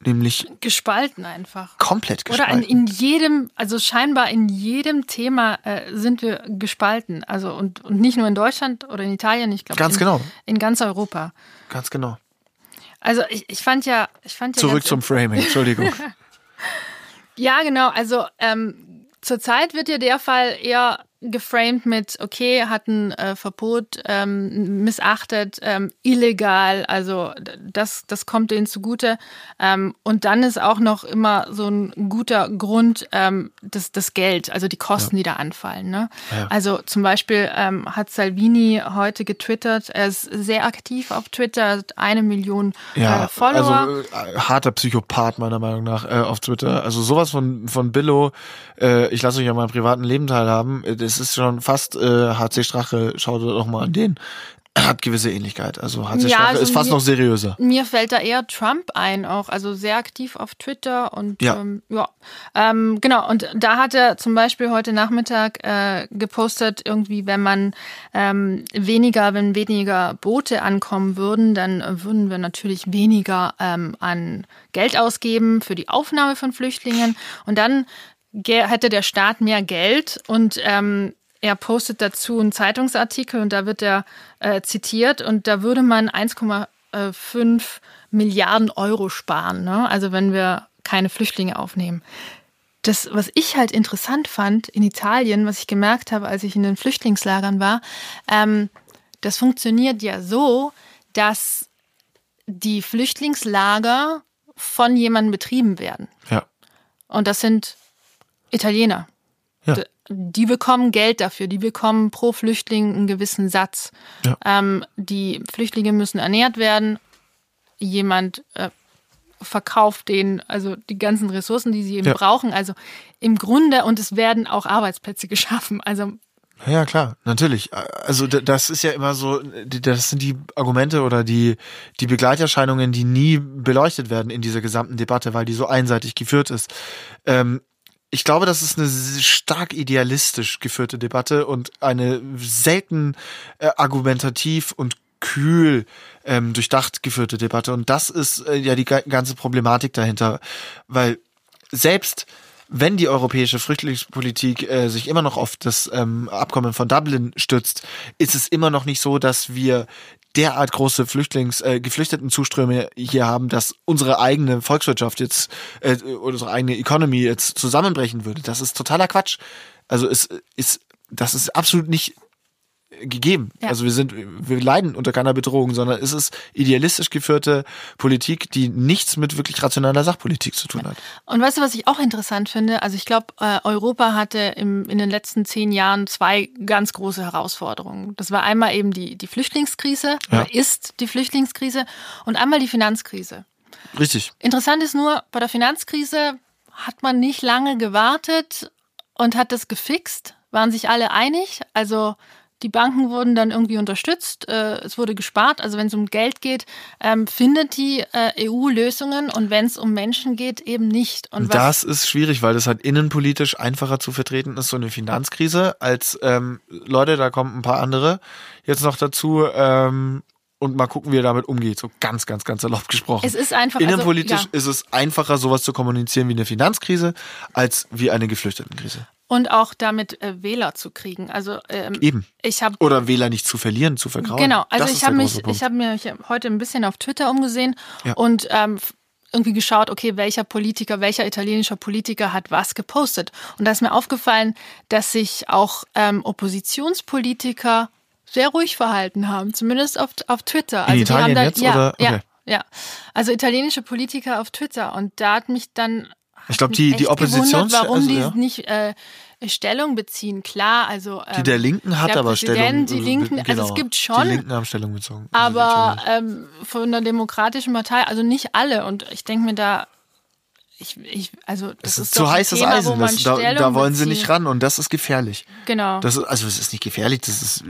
Nämlich gespalten einfach. komplett Oder gespalten. in, in jedem, also scheinbar in jedem Thema äh, sind wir gespalten. Also und, und nicht nur in Deutschland oder in Italien, ich glaube Ganz in, genau. in ganz Europa. Ganz genau. Also ich, ich fand ja, ich fand ja Zurück zum Framing, Entschuldigung. Ja, genau. Also ähm, zurzeit wird ja der Fall eher geframed mit, okay, hat ein äh, Verbot ähm, missachtet, ähm, illegal, also das, das kommt denen zugute. Ähm, und dann ist auch noch immer so ein guter Grund ähm, das, das Geld, also die Kosten, die da anfallen. Ne? Ja. Also zum Beispiel ähm, hat Salvini heute getwittert, er ist sehr aktiv auf Twitter, hat eine Million Ja, äh, Follower. also äh, harter Psychopath meiner Meinung nach äh, auf Twitter. Also sowas von von Billo, äh, ich lasse euch an meinem privaten Leben teilhaben. äh, Das ist schon fast äh, HC Strache. Schaut doch mal an den. Hat gewisse Ähnlichkeit. Also HC Ja, Strache also ist fast mir- noch seriöser. Mir fällt da eher Trump ein, auch, also sehr aktiv auf Twitter und Ja. ähm, ja. Ähm, genau, und da hat er zum Beispiel heute Nachmittag äh, gepostet, irgendwie, wenn man ähm, weniger, wenn weniger Boote ankommen würden, dann würden wir natürlich weniger ähm, an Geld ausgeben für die Aufnahme von Flüchtlingen. Und dann hätte der Staat mehr Geld und ähm, er postet dazu einen Zeitungsartikel und da wird er äh, zitiert und da würde man 1,5 Milliarden Euro sparen, ne? also wenn wir keine Flüchtlinge aufnehmen. Das, was ich halt interessant fand in Italien, was ich gemerkt habe, als ich in den Flüchtlingslagern war, ähm, das funktioniert ja so, dass die Flüchtlingslager von jemandem betrieben werden. Ja. Und das sind Italiener. Ja. Die bekommen Geld dafür, die bekommen pro Flüchtling einen gewissen Satz. Ja. Ähm, die Flüchtlinge müssen ernährt werden. Jemand äh, verkauft denen also die ganzen Ressourcen, die sie eben Ja. brauchen. Also im Grunde, und es werden auch Arbeitsplätze geschaffen. Also Ja, klar, natürlich. Also das ist ja immer so, das sind die Argumente oder die, die Begleiterscheinungen, die nie beleuchtet werden in dieser gesamten Debatte, weil die so einseitig geführt ist. Ähm, ich glaube, das ist eine stark idealistisch geführte Debatte und eine selten äh, argumentativ und kühl ähm, durchdacht geführte Debatte. Und das ist äh, ja die ganze Problematik dahinter, weil selbst wenn die europäische Flüchtlingspolitik äh, sich immer noch auf das ähm, Abkommen von Dublin stützt, ist es immer noch nicht so, dass wir derart große Flüchtlings, äh, Geflüchtetenzuströme hier haben, dass unsere eigene Volkswirtschaft jetzt, äh, unsere eigene Economy jetzt zusammenbrechen würde. Das ist totaler Quatsch. Also es ist, das ist absolut nicht gegeben. Ja. Also wir sind, wir leiden unter keiner Bedrohung, sondern es ist idealistisch geführte Politik, die nichts mit wirklich rationaler Sachpolitik zu tun hat. Und weißt du, was ich auch interessant finde? Also ich glaube, äh, Europa hatte im, in den letzten zehn Jahren zwei ganz große Herausforderungen. Das war einmal eben die, die Flüchtlingskrise, ja. oder ist die Flüchtlingskrise, und einmal die Finanzkrise. Richtig. Interessant ist nur, bei der Finanzkrise hat man nicht lange gewartet und hat das gefixt, waren sich alle einig. Also die Banken wurden dann irgendwie unterstützt, äh, es wurde gespart. Also wenn es um Geld geht, ähm, findet die äh, EU Lösungen und wenn es um Menschen geht, eben nicht. Und das ist schwierig, weil das halt innenpolitisch einfacher zu vertreten ist, so eine Finanzkrise, als ähm, Leute, da kommen ein paar andere jetzt noch dazu. Ähm, und mal gucken, wie er damit umgeht. So ganz, ganz, ganz erlaubt gesprochen. Es ist einfach. Also, Innenpolitisch also, ja. ist es einfacher, sowas zu kommunizieren wie eine Finanzkrise, als wie eine Geflüchtetenkrise. Und auch damit äh, Wähler zu kriegen. Also ähm, eben. Ich hab, Oder Wähler nicht zu verlieren, zu vergrauen. Genau. Also das ich habe mich, ich habe mir heute ein bisschen auf Twitter umgesehen ja. und ähm, irgendwie geschaut, okay, welcher Politiker, welcher italienischer Politiker hat was gepostet. Und da ist mir aufgefallen, dass sich auch ähm, Oppositionspolitiker sehr ruhig verhalten haben, zumindest auf, auf Twitter. Also In Italien da, jetzt, ja, oder? Okay. Ja, ja. Also italienische Politiker auf Twitter. Und da hat mich dann ich glaube, die, die Opposition. Warum also, die ja. nicht äh, Stellung beziehen? Klar, also. Ähm, die der Linken hat aber Stellung. Die Linken, also genau, es gibt schon. Die Linken haben Stellung bezogen. Also aber ähm, von der Demokratischen Partei, also nicht alle. Und ich denke mir da, ich, ich, also das es ist, ist zu heißes Thema, Eisen. Das, da, da, wollen sie nicht ran und das ist gefährlich. Genau. Das ist, also es ist nicht gefährlich, das ist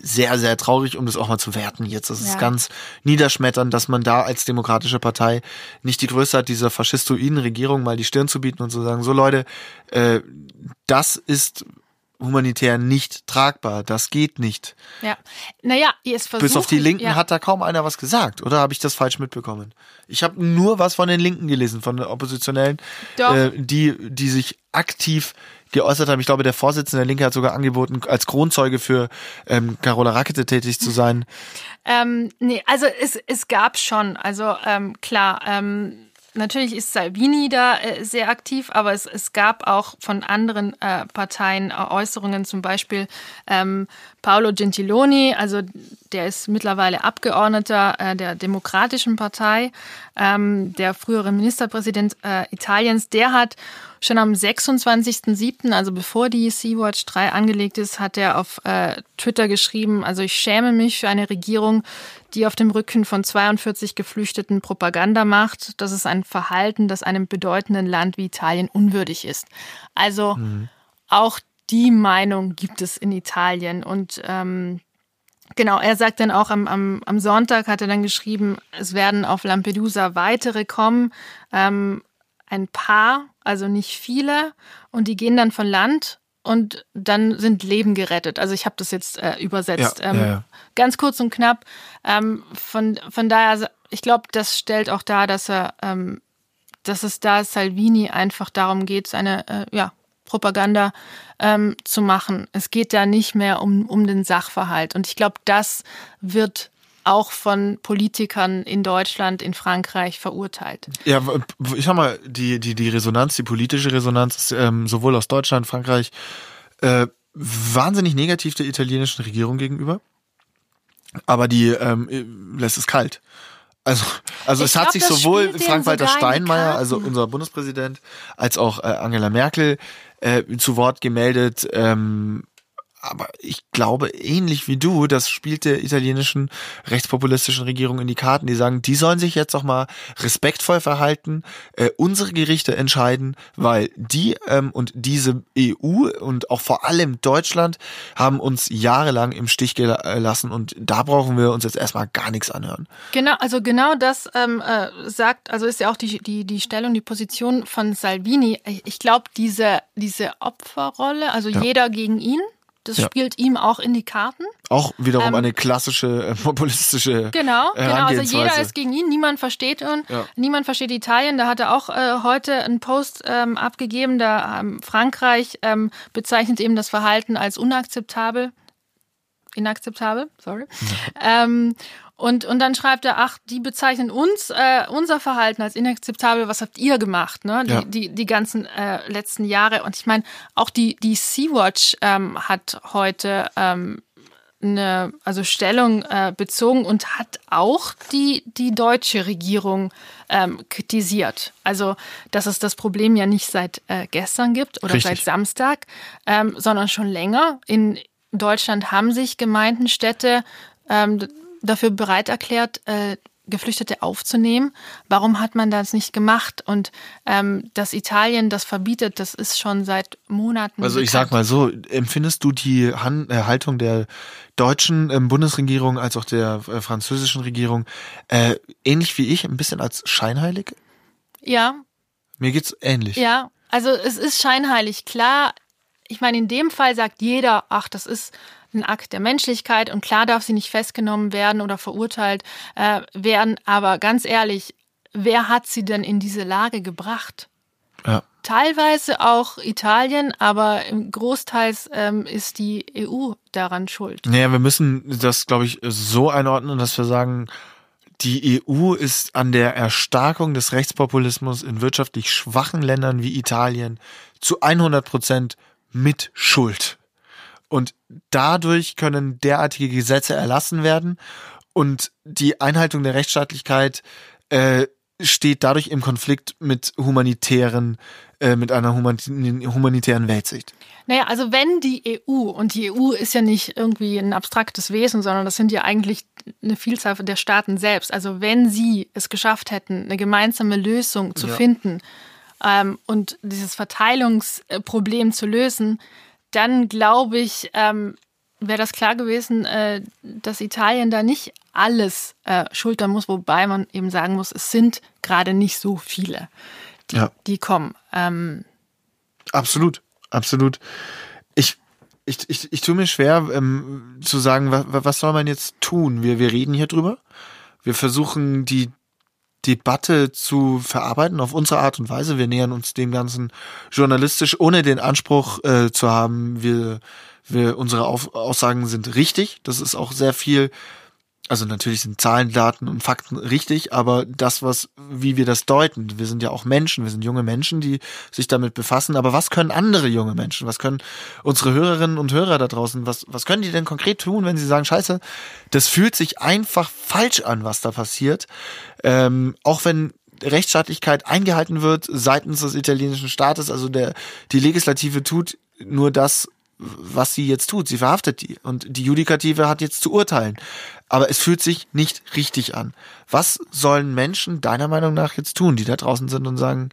sehr, sehr traurig, um das auch mal zu werten jetzt. Das ja. ist ganz niederschmetternd, dass man da als demokratische Partei nicht die Größe hat, dieser faschistoiden Regierung mal die Stirn zu bieten und zu sagen, so Leute, äh, das ist humanitär nicht tragbar. Das geht nicht. Ja. Naja, ihr es versucht. Bis auf die Linken ja. hat da kaum einer was gesagt, oder habe ich das falsch mitbekommen? Ich habe nur was von den Linken gelesen, von den Oppositionellen, äh, die, die sich aktiv geäußert haben. Ich glaube, der Vorsitzende der Linke hat sogar angeboten, als Kronzeuge für ähm, Carola Rakete tätig zu sein. Ähm, nee, also es, es gab schon, also ähm, klar, ähm, natürlich ist Salvini da äh, sehr aktiv, aber es, es gab auch von anderen äh, Parteien äh, Äußerungen, zum Beispiel ähm, Paolo Gentiloni, also der ist mittlerweile Abgeordneter äh, der Demokratischen Partei, ähm, der frühere Ministerpräsident äh, Italiens, der hat schon am 26.07., also bevor die Sea-Watch 3 angelegt ist, hat er auf äh, Twitter geschrieben, also ich schäme mich für eine Regierung, die auf dem Rücken von 42 Geflüchteten Propaganda macht. Das ist ein Verhalten, das einem bedeutenden Land wie Italien unwürdig ist. Also mhm. auch die Meinung gibt es in Italien. Und ähm, genau, er sagt dann auch am, am, am Sonntag, hat er dann geschrieben, es werden auf Lampedusa weitere kommen. Ähm, ein paar, also nicht viele. Und die gehen dann von Land und dann sind Leben gerettet. Also ich habe das jetzt äh, übersetzt. Ja, ähm, ja, ja. Ganz kurz und knapp. Ähm, von, von daher, ich glaube, das stellt auch dar, dass er, ähm, dass es da Salvini einfach darum geht, seine äh, ja, Propaganda ähm, zu machen. Es geht da nicht mehr um, um den Sachverhalt. Und ich glaube, das wird auch von Politikern in Deutschland, in Frankreich verurteilt. Ja, ich sag mal, die, die, die Resonanz, die politische Resonanz ähm, sowohl aus Deutschland, Frankreich äh, wahnsinnig negativ der italienischen Regierung gegenüber. Aber die ähm, lässt es kalt. Also, also es hat sich sowohl Frank-Walter Steinmeier, also unser Bundespräsident, als auch äh, Angela Merkel äh, zu Wort gemeldet, ähm, aber ich glaube, ähnlich wie du, das spielt der italienischen rechtspopulistischen Regierung in die Karten. Die sagen, die sollen sich jetzt auch mal respektvoll verhalten, äh, unsere Gerichte entscheiden, weil die ähm, und diese EU und auch vor allem Deutschland haben uns jahrelang im Stich gelassen und da brauchen wir uns jetzt erstmal gar nichts anhören. Genau, also genau das ähm, äh, sagt, also ist ja auch die, die, die Stellung, die Position von Salvini. Ich glaube, diese, diese Opferrolle, also ja. jeder gegen ihn, das ja. spielt ihm auch in die Karten. Auch wiederum ähm, eine klassische äh, populistische Genau, genau. Also jeder ist gegen ihn, niemand versteht ihn, ja. niemand versteht Italien. Da hat er auch äh, heute einen Post ähm, abgegeben. Da ähm, Frankreich ähm, bezeichnet eben das Verhalten als unakzeptabel inakzeptabel, sorry. Ja. Und, und dann schreibt er, ach, die bezeichnen uns, äh, unser Verhalten als inakzeptabel, was habt ihr gemacht, ne? Die, ja. die, die ganzen äh, letzten Jahre. Und ich meine, auch die, die Sea-Watch ähm, hat heute ähm, eine also Stellung äh, bezogen und hat auch die, die deutsche Regierung ähm, kritisiert. Also, dass es das Problem ja nicht seit äh, gestern gibt oder Richtig. seit Samstag, ähm, sondern schon länger. In Deutschland haben sich Gemeinden, Städte ähm, dafür bereit erklärt, äh, Geflüchtete aufzunehmen. Warum hat man das nicht gemacht? Und ähm, dass Italien das verbietet, das ist schon seit Monaten. Also ich bekannt. sag mal so, empfindest du die Han äh, Haltung der deutschen ähm, Bundesregierung als auch der äh, französischen Regierung äh, ähnlich wie ich, ein bisschen als scheinheilig? Ja. Mir geht's ähnlich. Ja, also es ist scheinheilig. Klar, ich meine, in dem Fall sagt jeder, ach, das ist ein Akt der Menschlichkeit und klar darf sie nicht festgenommen werden oder verurteilt äh, werden. Aber ganz ehrlich, wer hat sie denn in diese Lage gebracht? Ja. Teilweise auch Italien, aber Großteils ähm, ist die EU daran schuld. Naja, wir müssen das, glaube ich, so einordnen, dass wir sagen, die EU ist an der Erstarkung des Rechtspopulismus in wirtschaftlich schwachen Ländern wie Italien zu 100 Prozent mit Schuld. Und dadurch können derartige Gesetze erlassen werden und die Einhaltung der Rechtsstaatlichkeit äh, steht dadurch im Konflikt mit humanitären, äh, mit einer humanitären Weltsicht. Naja, also wenn die EU, und die EU ist ja nicht irgendwie ein abstraktes Wesen, sondern das sind ja eigentlich eine Vielzahl der Staaten selbst. Also wenn sie es geschafft hätten, eine gemeinsame Lösung zu ja. finden ähm, und dieses Verteilungsproblem zu lösen, dann glaube ich, ähm, wäre das klar gewesen, äh, dass Italien da nicht alles äh, schultern muss, wobei man eben sagen muss, es sind gerade nicht so viele, die, ja. die kommen. Ähm, absolut, absolut. Ich, ich, ich, ich tue mir schwer ähm, zu sagen, was, was soll man jetzt tun? Wir, wir reden hier drüber. Wir versuchen die Debatte zu verarbeiten auf unsere Art und Weise. Wir nähern uns dem Ganzen journalistisch, ohne den Anspruch äh, zu haben, wir, wir, unsere Auf Aussagen sind richtig. Das ist auch sehr viel also natürlich sind Zahlen, Daten und Fakten richtig, aber das, was, wie wir das deuten, wir sind ja auch Menschen, wir sind junge Menschen, die sich damit befassen, aber was können andere junge Menschen, was können unsere Hörerinnen und Hörer da draußen, was, was können die denn konkret tun, wenn sie sagen, scheiße, das fühlt sich einfach falsch an, was da passiert, ähm, auch wenn Rechtsstaatlichkeit eingehalten wird seitens des italienischen Staates, also der, die Legislative tut nur das, was sie jetzt tut. Sie verhaftet die und die Judikative hat jetzt zu urteilen. Aber es fühlt sich nicht richtig an. Was sollen Menschen deiner Meinung nach jetzt tun, die da draußen sind und sagen,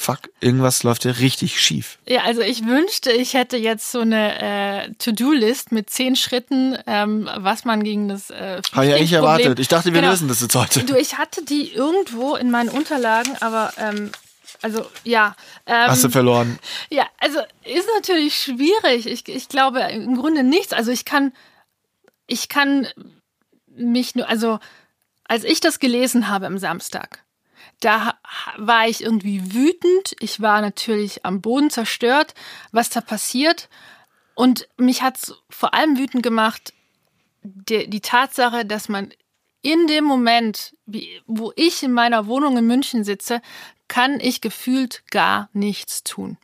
fuck, irgendwas läuft ja richtig schief. Ja, also ich wünschte, ich hätte jetzt so eine äh, To-Do-List mit zehn Schritten, ähm, was man gegen das äh, Habe ich eigentlich erwartet. Ich dachte, wir genau. lösen das jetzt heute. Du, ich hatte die irgendwo in meinen Unterlagen, aber ähm, also ja. Ähm, Hast du verloren? Ja, also ist natürlich schwierig. Ich, ich glaube im Grunde nichts. Also ich kann, ich kann mich nur, also als ich das gelesen habe am Samstag, da war ich irgendwie wütend. Ich war natürlich am Boden zerstört, was da passiert. Und mich hat es vor allem wütend gemacht, die, die Tatsache, dass man in dem Moment, wie, wo ich in meiner Wohnung in München sitze, kann ich gefühlt gar nichts tun.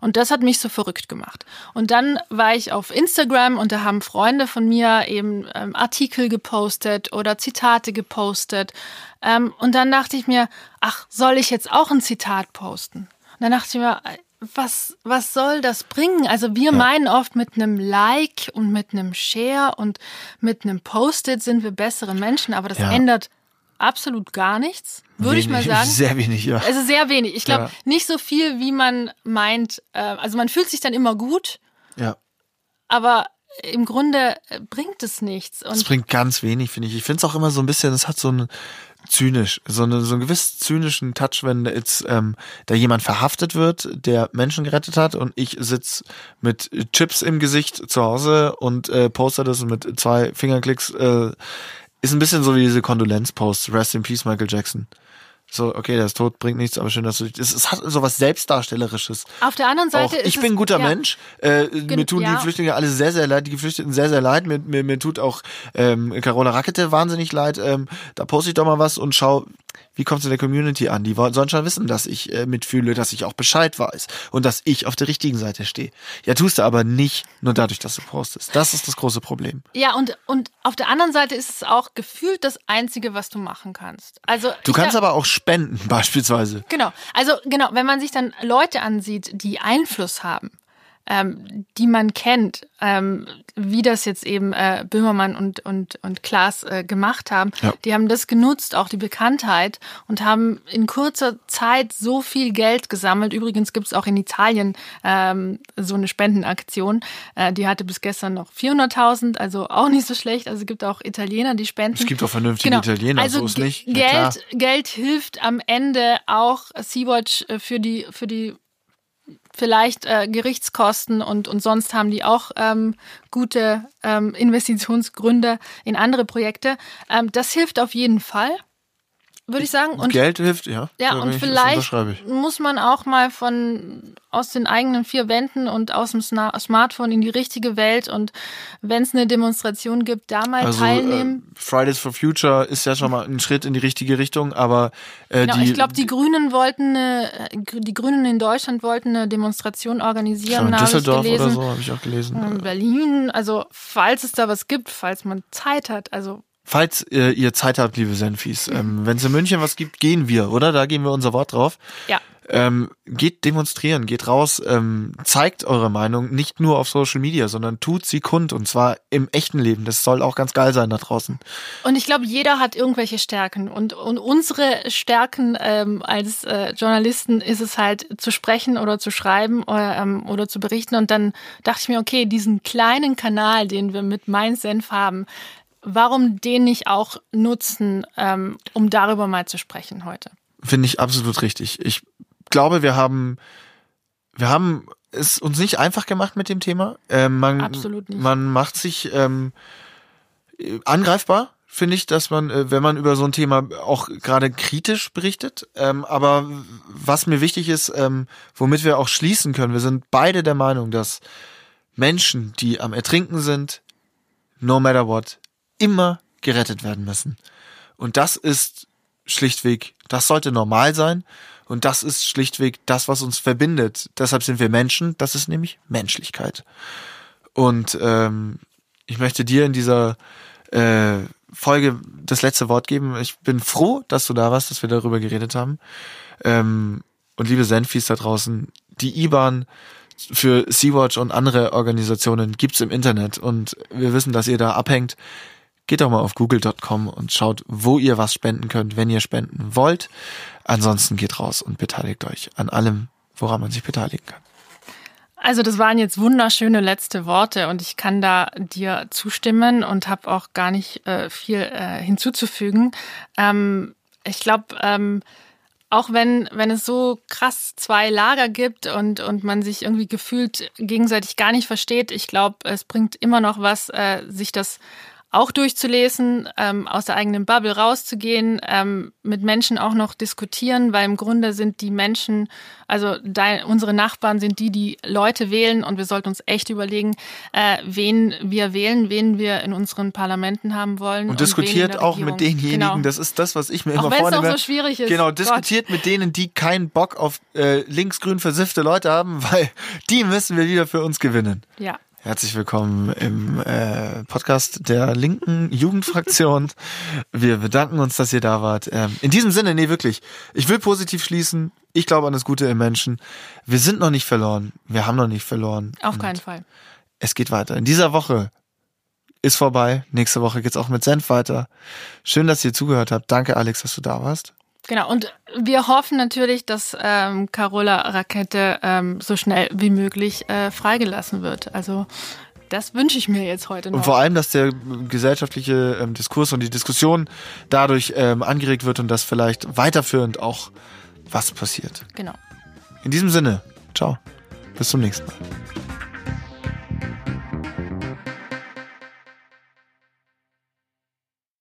Und das hat mich so verrückt gemacht. Und dann war ich auf Instagram und da haben Freunde von mir eben ähm, Artikel gepostet oder Zitate gepostet. Ähm, und dann dachte ich mir, ach, soll ich jetzt auch ein Zitat posten? Und dann dachte ich mir, was, was soll das bringen? Also wir ja. meinen oft mit einem Like und mit einem Share und mit einem Post-it sind wir bessere Menschen, aber das ja. ändert absolut gar nichts, würde ich mal sagen. Sehr wenig, ja. Also sehr wenig. Ich glaube, ja. nicht so viel, wie man meint. Äh, also man fühlt sich dann immer gut. Ja. Aber im Grunde bringt es nichts. Es bringt ganz wenig, finde ich. Ich finde es auch immer so ein bisschen, es hat so ein zynisch, so, eine, so einen gewiss zynischen Touch, wenn jetzt ähm, da jemand verhaftet wird, der Menschen gerettet hat und ich sitz mit Chips im Gesicht zu Hause und äh, poster das mit zwei Fingerklicks. Äh, ist ein bisschen so wie diese Kondolenzposts. Rest in Peace, Michael Jackson. So, okay, der ist tot, bringt nichts, aber schön, dass du dich. Es, es hat so was Selbstdarstellerisches. Auf der anderen Seite auch, Ich bin ein guter ja. Mensch. Äh, mir tun ja. die Flüchtlinge alle sehr, sehr leid, die Geflüchteten sehr, sehr leid. Mir, mir, mir tut auch ähm, Carola Rackete wahnsinnig leid. Ähm, da poste ich doch mal was und schau, wie kommt es in der Community an? Die sollen schon wissen, dass ich äh, mitfühle, dass ich auch Bescheid weiß und dass ich auf der richtigen Seite stehe. Ja, tust du aber nicht nur dadurch, dass du postest. Das ist das große Problem. Ja, und, und auf der anderen Seite ist es auch gefühlt das Einzige, was du machen kannst. Also Du kannst aber auch spenden, beispielsweise. Genau. Also genau, wenn man sich dann Leute ansieht, die Einfluss haben, ähm, die man kennt, ähm, wie das jetzt eben äh, Böhmermann und, und, und Klaas äh, gemacht haben. Ja. Die haben das genutzt, auch die Bekanntheit, und haben in kurzer Zeit so viel Geld gesammelt. Übrigens gibt es auch in Italien ähm, so eine Spendenaktion. Äh, die hatte bis gestern noch 400.000, also auch nicht so schlecht. Also es gibt auch Italiener, die spenden. Es gibt auch vernünftige genau. Italiener, also so ist nicht. Geld, Geld hilft am Ende auch Sea-Watch äh, für die, für die vielleicht äh, Gerichtskosten und, und sonst haben die auch ähm, gute ähm, Investitionsgründe in andere Projekte. Ähm, das hilft auf jeden Fall würde ich sagen. Und Geld hilft, ja. Ja, und vielleicht muss man auch mal von aus den eigenen vier Wänden und aus dem Smartphone in die richtige Welt und wenn es eine Demonstration gibt, da mal also, teilnehmen. Äh, Fridays for Future ist ja schon mal ein Schritt in die richtige Richtung, aber äh, genau, die, ich glaube, die Grünen wollten eine, die Grünen in Deutschland wollten eine Demonstration organisieren. In Düsseldorf oder so habe ich auch gelesen. In Berlin, also falls es da was gibt, falls man Zeit hat, also Falls äh, ihr Zeit habt, liebe Senfis, ähm, wenn es in München was gibt, gehen wir, oder? Da geben wir unser Wort drauf. Ja. Ähm, geht demonstrieren, geht raus, ähm, zeigt eure Meinung nicht nur auf Social Media, sondern tut sie kund und zwar im echten Leben. Das soll auch ganz geil sein da draußen. Und ich glaube, jeder hat irgendwelche Stärken und, und unsere Stärken ähm, als äh, Journalisten ist es halt zu sprechen oder zu schreiben oder, ähm, oder zu berichten. Und dann dachte ich mir, okay, diesen kleinen Kanal, den wir mit Mein Senf haben, warum den nicht auch nutzen, ähm, um darüber mal zu sprechen heute? Finde ich absolut richtig. Ich glaube, wir haben, wir haben es uns nicht einfach gemacht mit dem Thema. Ähm, man, absolut nicht. Man macht sich ähm, angreifbar finde ich, dass man, äh, wenn man über so ein Thema auch gerade kritisch berichtet, ähm, aber was mir wichtig ist, ähm, womit wir auch schließen können, wir sind beide der Meinung, dass Menschen, die am Ertrinken sind, no matter what, immer gerettet werden müssen. Und das ist schlichtweg, das sollte normal sein. Und das ist schlichtweg das, was uns verbindet. Deshalb sind wir Menschen. Das ist nämlich Menschlichkeit. Und ähm, ich möchte dir in dieser äh, Folge das letzte Wort geben. Ich bin froh, dass du da warst, dass wir darüber geredet haben. Ähm, und liebe Senfis da draußen, die IBAN für Sea-Watch und andere Organisationen gibt's im Internet und wir wissen, dass ihr da abhängt. Geht doch mal auf google.com und schaut, wo ihr was spenden könnt, wenn ihr spenden wollt. Ansonsten geht raus und beteiligt euch an allem, woran man sich beteiligen kann. Also das waren jetzt wunderschöne letzte Worte und ich kann da dir zustimmen und habe auch gar nicht äh, viel äh, hinzuzufügen. Ähm, ich glaube, ähm, auch wenn, wenn es so krass zwei Lager gibt und, und man sich irgendwie gefühlt gegenseitig gar nicht versteht, ich glaube, es bringt immer noch was, äh, sich das auch durchzulesen, ähm, aus der eigenen Bubble rauszugehen, ähm, mit Menschen auch noch diskutieren, weil im Grunde sind die Menschen, also dein, unsere Nachbarn sind die, die Leute wählen und wir sollten uns echt überlegen, äh, wen wir wählen, wen wir in unseren Parlamenten haben wollen. Und, und diskutiert auch mit denjenigen, genau. das ist das, was ich mir auch immer vornehme. Auch wenn es so schwierig ist. Genau, diskutiert Gott. mit denen, die keinen Bock auf äh, linksgrün versiffte Leute haben, weil die müssen wir wieder für uns gewinnen. Ja. Herzlich willkommen im äh, Podcast der linken Jugendfraktion. Wir bedanken uns, dass ihr da wart. Ähm, in diesem Sinne, nee, wirklich. Ich will positiv schließen. Ich glaube an das Gute im Menschen. Wir sind noch nicht verloren. Wir haben noch nicht verloren. Auf Und keinen Fall. Es geht weiter. In dieser Woche ist vorbei. Nächste Woche geht's auch mit Senf weiter. Schön, dass ihr zugehört habt. Danke, Alex, dass du da warst. Genau, und wir hoffen natürlich, dass ähm, Carola Rakete ähm, so schnell wie möglich äh, freigelassen wird. Also das wünsche ich mir jetzt heute noch. Und vor allem, dass der gesellschaftliche ähm, Diskurs und die Diskussion dadurch ähm, angeregt wird und dass vielleicht weiterführend auch was passiert. Genau. In diesem Sinne, ciao. Bis zum nächsten Mal.